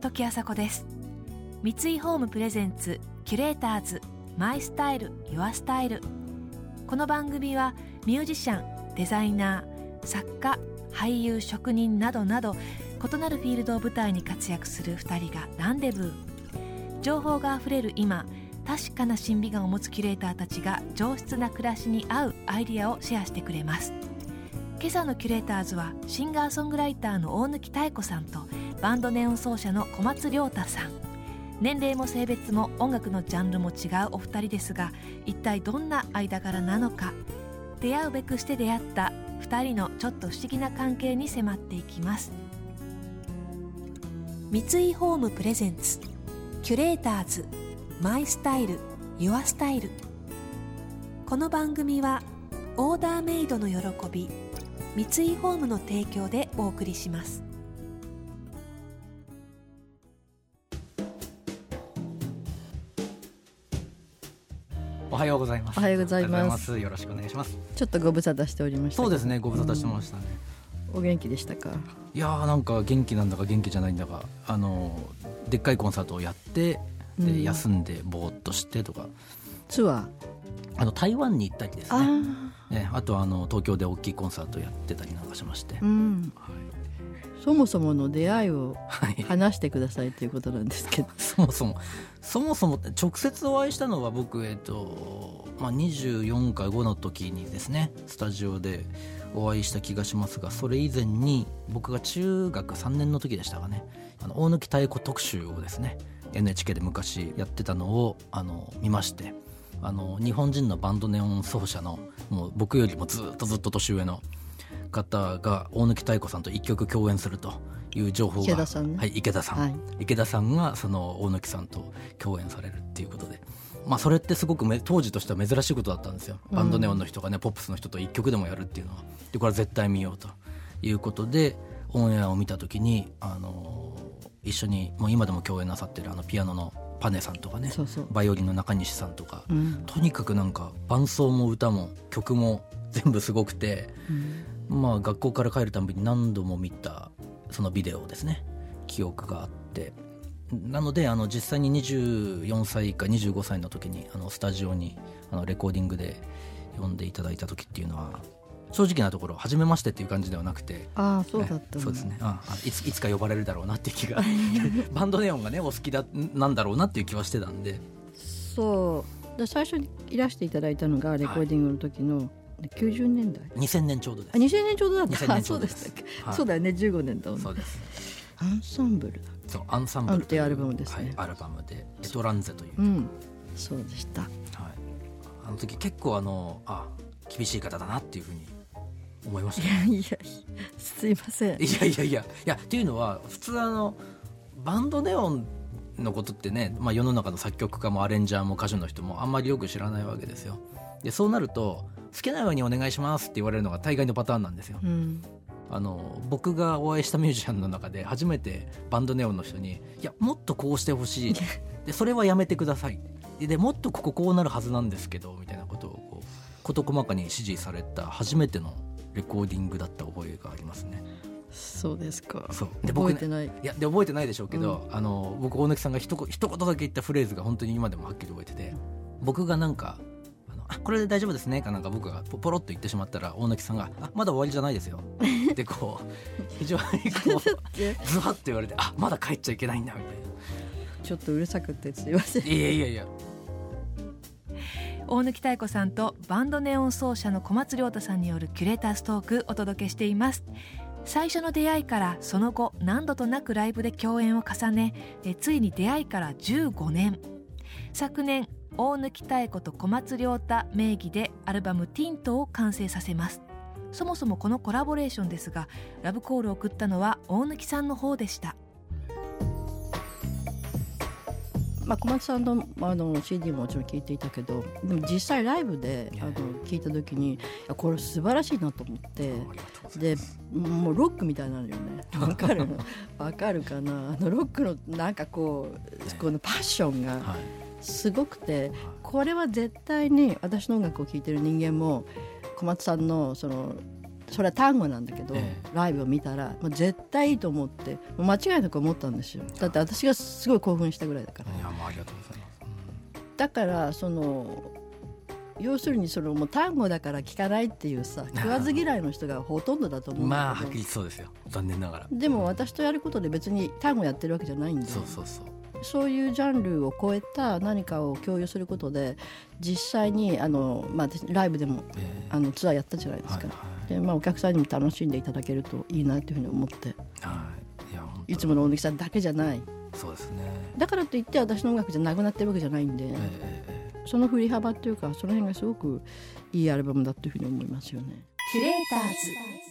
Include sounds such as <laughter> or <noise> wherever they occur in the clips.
時あさこです。三井ホームプレゼンツキュレーターズマイスタイルユアスタイル。この番組はミュージシャンデザイナー作家俳優職人などなど異なるフィールドを舞台に活躍する2人がランデブー。情報があふれる今確かな審美眼を持つキュレーターたちが上質な暮らしに合うアイディアをシェアしてくれます。今朝のキュレーターズはシンガーソングライターの大貫妙子さんとバンドネオン奏者の小松亮太さん。年齢も性別も音楽のジャンルも違うお二人ですが一体どんな間柄なのか出会うべくして出会った2人のちょっと不思議な関係に迫っていきます。三井ホームプレゼンツキュレーターズ。マイスタイルユアスタイルこの番組はオーダーメイドの喜び三井ホームの提供でお送りしますおはようございます。おはようございますよろしくお願いします。ちょっとご無沙汰しておりましたそうですね、ご無沙汰してましたね。お元気でしたか？いやーなんか元気なんだか元気じゃないんだか、あのでっかいコンサートをやって、でうん。休んでぼーっとしてとか、ツアー。あの台湾に行ったりですあね。あね、あとはあの東京で大きいコンサートやってたりなんかしまして、うん。そもそもの出会いをはい。話してくださいということなんですけど。<laughs> そもそも。そもそも直接お会いしたのは僕えっとまあ24か5の時にですねスタジオでお会いした気がしますがそれ以前に僕が中学3年の時でしたかね。あの大貫太鼓特集をですね NHK で昔やってたのをあの見ましてあの日本人のバンドネオン奏者のもう僕よりもずっとずっと年上の方が大貫太鼓さんと一曲共演するという情報が池田さんね。はい、池田さん、はい。池田さんがその大貫さんと共演されるっていうことで、まあ、それってすごくめ当時としては珍しいことだったんですよ。バンドネオンの人がね、ポップスの人と一曲でもやるっていうのは。でこれは絶対見ようということでオンエアを見た時に、あの一緒にもう今でも共演なさってるあのピアノのパネさんとかねそうそう。バイオリンの中西さんとか、うん。とにかくなんか伴奏も歌も曲も全部すごくて、まあ学校から帰るたんびに何度も見たそのビデオですね。記憶があって。なのであの実際に24歳か25歳の時にあのスタジオにあのレコーディングで呼んでいただいた時っていうのは正直なところ初めましてっていう感じではなくてああそうだったそうですね。ああいついつか呼ばれるだろうなっていう気が。<laughs> バンドネオンがねお好きだなんだろうなっていう気はしてたんで。そう。で最初にいらしていただいたのがレコーディングの時の90年代、2000年ちょうどです。あ2000年ちょうどだった。2000あ年ちょそうでしたっけ、はい。そうだよね。15年だもんね。そうです。アンサンブルだ。そうアンサンブルっていうアルバムですね。はい、アルバムで「エトランゼ」という、うん。そうでした。はい、あの時結構あのあ厳しい方だなっていうふうに思いました。ねいやいやすいません。いやいやいやいやっていうのは普通あのバンドネオンのことってね、まあ、世の中の作曲家もアレンジャーも歌手の人もあんまりよく知らないわけですよでそうなると好きなようにお願いしますって言われるのが大概のパターンなんですようんあの僕がお会いしたミュージシャンの中で初めてバンドネオンの人に「いやもっとこうしてほしい」で「それはやめてください」ででもっとこここうなるはずなんですけどみたいなことをこう事細かに指示された初めてのレコーディングだった覚えがありますね。そうですか。そう。で僕ね覚えてない。いやで覚えてないでしょうけど、あの僕大貫さんが一言一言だけ言ったフレーズが本当に今でもはっきり覚えてて僕がなんかあこれで大丈夫ですねかなんか僕がポポロッと言ってしまったら大貫さんが「あまだ終わりじゃないですよ」<laughs> でこう非常にこう <laughs> ズワッと言われて「あまだ帰っちゃいけないんだ」みたいちょっとうるさくてすいません。な「いやいやいや大貫妙子さんとバンドネオン奏者の小松亮太さんによるキュレーターストークお届けしています。最初の出会いからその後何度となくライブで共演を重ねついに出会いから15年。昨年大貫妙子と小松亮太名義でアルバム「ティントを完成させます。そもそもこのコラボレーションですがラブコールを送ったのは大貫さんの方でした。まあ、小松さんのあの CD ももちろん聴いていたけどでも実際ライブであの聴いた時にこれ素晴らしいなと思ってでもうロックみたいなのよね。<laughs> わかる？わかるかな？あのロックのなんかこうこのパッションがはい。すごくてこれは絶対に私の音楽を聴いてる人間も小松さんのそのそれは単語なんだけど、えライブを見たらもう絶対いいと思ってもう間違いなく思ったんですよ。だって私がすごい興奮したぐらいだから。いやもうありがとうございます。だからその要するにそのもう単語だから聞かないっていうさ食わず嫌いの人がほとんどだと思うんだけど、まあはっきりそうですよ。残念ながら。でも私とやることで別に単語やってるわけじゃないんでそうそうそうそういうジャンルを超えた何かを共有することで実際にあの、まあ、私ライブでもえあのツアーやったじゃないですか、はいはでまあ、お客さんにも楽しんでいただけるといいなというふうに思って。いはい。いやいつもの大貫さんだけじゃない。そうですね。だからといって私の音楽じゃなくなってるわけじゃないんで、その振り幅っていうかその辺がすごくいいアルバムだというふうに思いますよね。キュレーターズ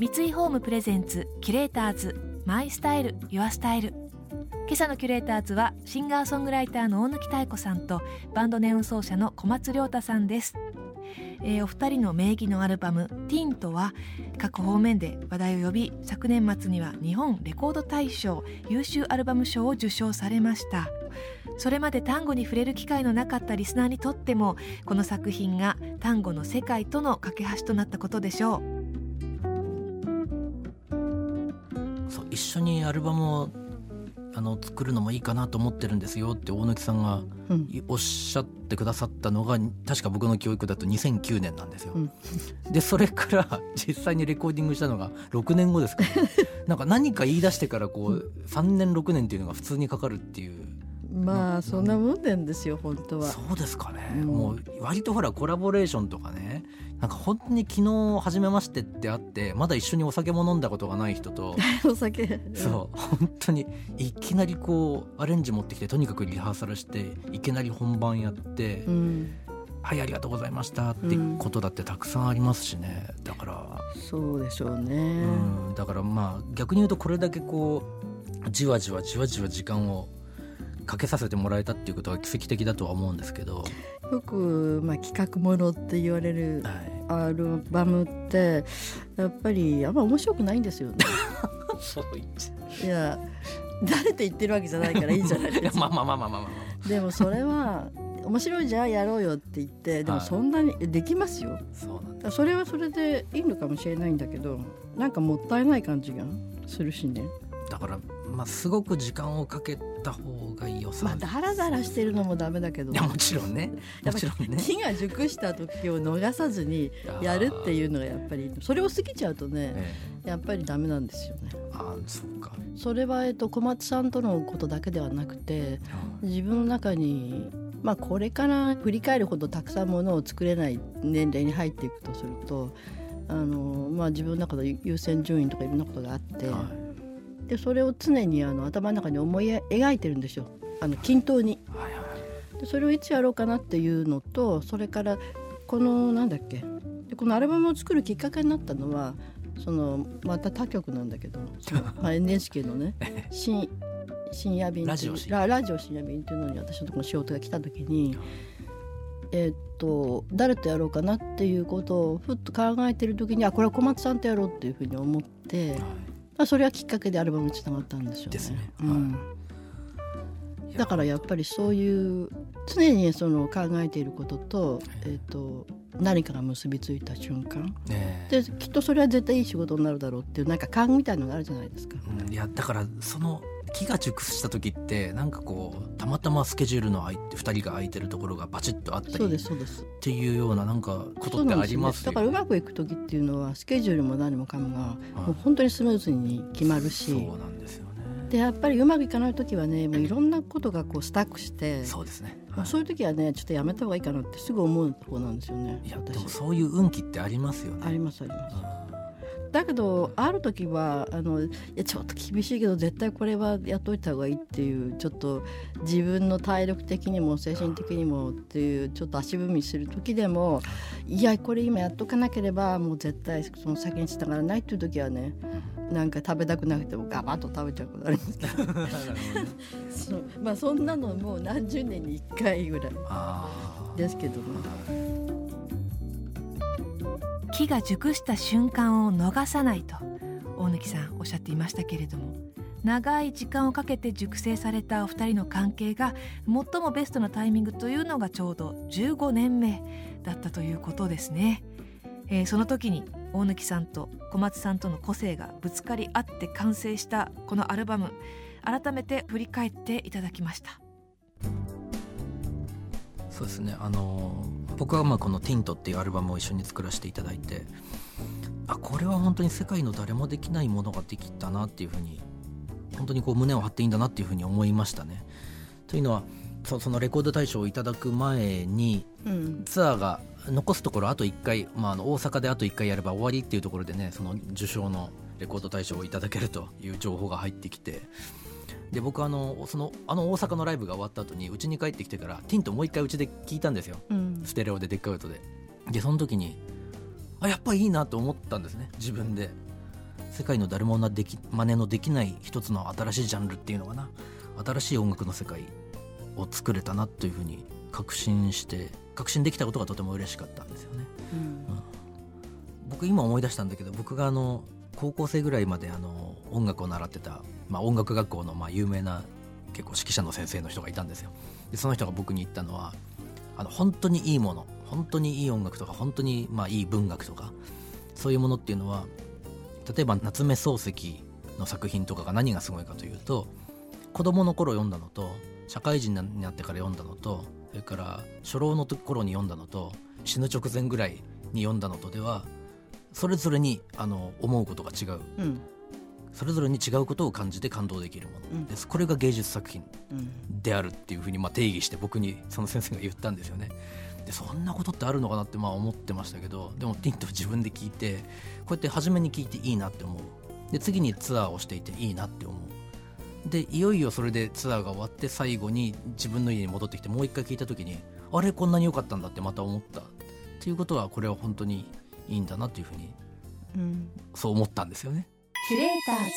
三井ホームプレゼンツキュレーターズマイスタイルユアスタイル今朝のキュレーターズはシンガーソングライターの大貫妙子さんとバンドネオン奏者の小松亮太さんです、えーお二人の名義のアルバム「ティントは各方面で話題を呼び昨年末には日本レコード大賞優秀アルバム賞を受賞されましたそれまで単語に触れる機会のなかったリスナーにとってもこの作品が単語の世界との架け橋となったことでしょうそう一緒にアルバムをあの作るのもいいかなと思ってるんですよって大貫さんがうん。おっしゃってくださったのが確か僕の教育だと2009年なんですよ、うん。でそれから実際にレコーディングしたのが6年後ですから、なんか何か言い出してからこう3年6年っていうのが普通にかかるっていうまあそんなもんなんですよ本当は。そうですかね、うん。もう割とほらコラボレーションとかね。なんか本当に昨日初めましてって会ってまだ一緒にお酒も飲んだことがない人と。<laughs> お酒。そう。本当にいきなりこうアレンジ持ってきてとにかくリハーサルしていきなり本番やって、うん、はいありがとうございましたってことだってたくさんありますしね。だから、そうでしょうね。うん、だからまあ逆に言うとこれだけこうじわじわじわじわ時間をかけさせてもらえたっていうことは奇跡的だとは思うんですけど、よく、まあ、企画ものって言われるはい、アルバムってやっぱりあんま面白くないんですよね。<laughs> そう言っていや誰と言ってるわけじゃないからいいじゃないいですか。<laughs> やまあまあまあまあまあまあでもそれは面白いじゃあやろうよって言ってでもはいそんなにできますよ。そうなんそれはそれでいいのかもしれないんだけどなんかもったいない感じがするしね。だからまあすごく時間をかけた方がいいよさ、まあダラダラしてるのもダメだけど。いや <laughs> もちろんね。やっぱもちろんね。木が熟した時を逃さずにやるっていうのがやっぱりそれを過ぎちゃうとねえやっぱりダメなんですよね。えああそうか。それは、えっと、小松さんとのことだけではなくて自分の中に、まあ、これから振り返るほどたくさんものを作れない年齢に入っていくとするとあの、まあ、自分の中で優先順位とかいろんなことがあって、はでそれを常にあの頭の中に思い描いてるんですよ。あの均等に。いはいはいでそれをいつやろうかなっていうのとそれからこのなんだっけ。でこのアルバムを作るきっかけになったのはそのまた他局なんだけどその <laughs> まあ NHK のね深深夜便ラジオ深ララジオ深夜便っていうのに私のところに仕事が来た時に、えーっと誰とやろうかなっていうことをふっと考えてる時にあこれは小松さんとやろうっていうふうに思って、まあ、それはきっかけでアルバムにつながったんですよね。ですね。うん。だからやっぱりそういう常にその考えていることと,、えー、と何かが結びついた瞬間。ねできっとそれは絶対いい仕事になるだろうっていうなんか勘みたいなのがあるじゃないですか。うん。いやだからその木が熟した時ってなんかこうたまたまスケジュールの空いて2人が空いてるところがバチッとあったりっていうようななんかことってありますね。だからうまくいく時っていうのはスケジュールも何もかもがはい。もう本当にスムーズに決まるしそうなんですよね。でやっぱりうまくいかない時はねもういろんなことがこうスタックしてそうですね、もはい。うそういう時はねちょっとやめた方がいいかなってすぐ思うところなんですよねいやで私もそういう運気ってありますよね。ありますあります。あだけどある時はあのいやちょっと厳しいけど絶対これはやっといた方がいいっていうちょっと自分の体力的にも精神的にもっていうちょっと足踏みする時でもいやこれ今やっとかなければもう絶対その先につながらないっていう時はねなんか食べたくなくてもガバッと食べちゃうことありますけど。ー <laughs> なるほどね。そう。まあそんなのもう何十年に1回ぐらいですけどね。木が熟した瞬間を逃さないと大貫さんおっしゃっていましたけれども長い時間をかけて熟成されたお二人の関係が最もベストなタイミングというのがちょうど15年目だったということですね、えー、その時に大貫さんと小松さんとの個性がぶつかり合って完成したこのアルバム改めて振り返っていただきました。そうですね。あの僕はまあこの「ティントっていうアルバムを一緒に作らせていただいてあこれは本当に世界の誰もできないものができたなっていうふうに本当にこう胸を張っていいんだなっていうふうに思いましたね。というのはそそのレコード大賞をいただく前に、うん、ツアーが残すところあと1回、まあ、あの大阪であと1回やれば終わりっていうところでねその受賞のレコード大賞をいただけるという情報が入ってきてで僕あのそのあの大阪のライブが終わった後にうちに帰ってきてからティントもう一回うちで聞いたんですよ、うん、ステレオでデッカウトで。でその時にあやっぱいいなと思ったんですね自分で。世界の誰もでき真似のできない一つの新しいジャンルっていうのかな。新しい音楽の世界を作れたなというふうに確信して確信できたことがとても嬉しかったんですよね、うん。うん、僕今思い出したんだけど僕があの高校生ぐらいまであの音楽を習ってた、まあ、音楽学校のまあ有名な結構指揮者の先生の人がいたんですよ。でその人が僕に言ったのはあの本当にいいもの本当にいい音楽とか本当にまあいい文学とかそういうものっていうのは例えば夏目漱石の作品とかが何がすごいかというと子供の頃読んだのと社会人になってから読んだのとそれから初老の頃に読んだのと死ぬ直前ぐらいに読んだのとではそれぞれにあの思うことが違う、うん、それぞれに違うことを感じて感動できるもの。です、うん、これが芸術作品であるっていうふうにまあ定義して僕にその先生が言ったんですよね。でそんなことってあるのかなってまあ思ってましたけどでもティント自分で聞いてこうやって初めに聞いていいなって思う。で次にツアーをしていていいなって思う。でいよいよそれでツアーが終わって最後に自分の家に戻ってきてもう一回聞いた時にあれ？こんなに良かったんだってまた思った。っていうことはこれは本当にいいんだなっていうふうに、うん、そう思ったんですよね。キュレーターズ。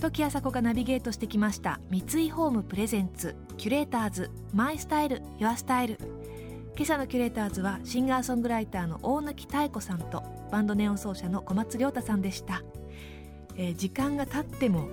時あさこがナビゲートしてきました三井ホームプレゼンツキュレーターズマイスタイルユアスタイル。今朝のキュレーターズはシンガーソングライターの大貫妙子さんとバンドネオン奏者の小松亮太さんでした、えー、時間が経っても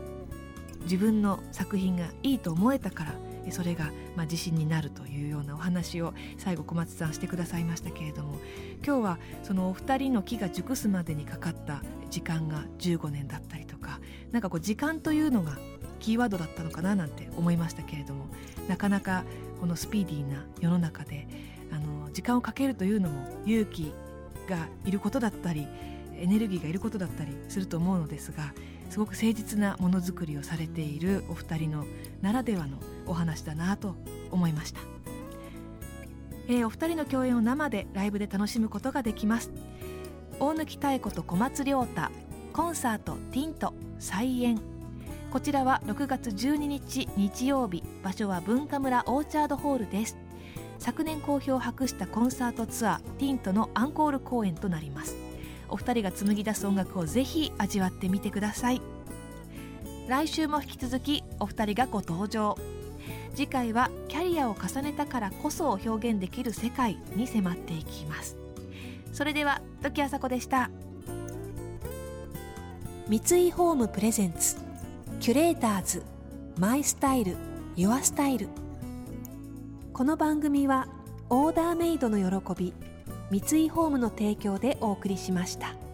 自分の作品がいいと思えたからそれがまあ自信になるというようなお話を最後小松さんしてくださいましたけれども今日はそのお二人の木が熟すまでにかかった時間が15年だったりとかなんかこう時間というのがキーワードだったのかななんて思いましたけれどもなかなかこのスピーディーな世の中であの時間をかけるというのも勇気がいることだったりエネルギーがいることだったりすると思うのですがすごく誠実なものづくりをされているお二人のならではのお話だなと思いました、えー、お二人の共演を生でライブで楽しむことができます。大貫妙子と小松亮太コンサートティント再演。こちらは6月12日日曜日場所は文化村オーチャードホールです。昨年好評を博したコンサートツアーティントのアンコール公演となります。お二人が紡ぎ出す音楽をぜひ味わってみてください。来週も引き続きお二人がご登場。次回はキャリアを重ねたからこそ表現できる世界に迫っていきます。それでは時あさこでした。三井ホームプレゼンツキュレーターズマイスタイルユアスタイル。この番組はオーダーメイドの喜び三井ホームの提供でお送りしました。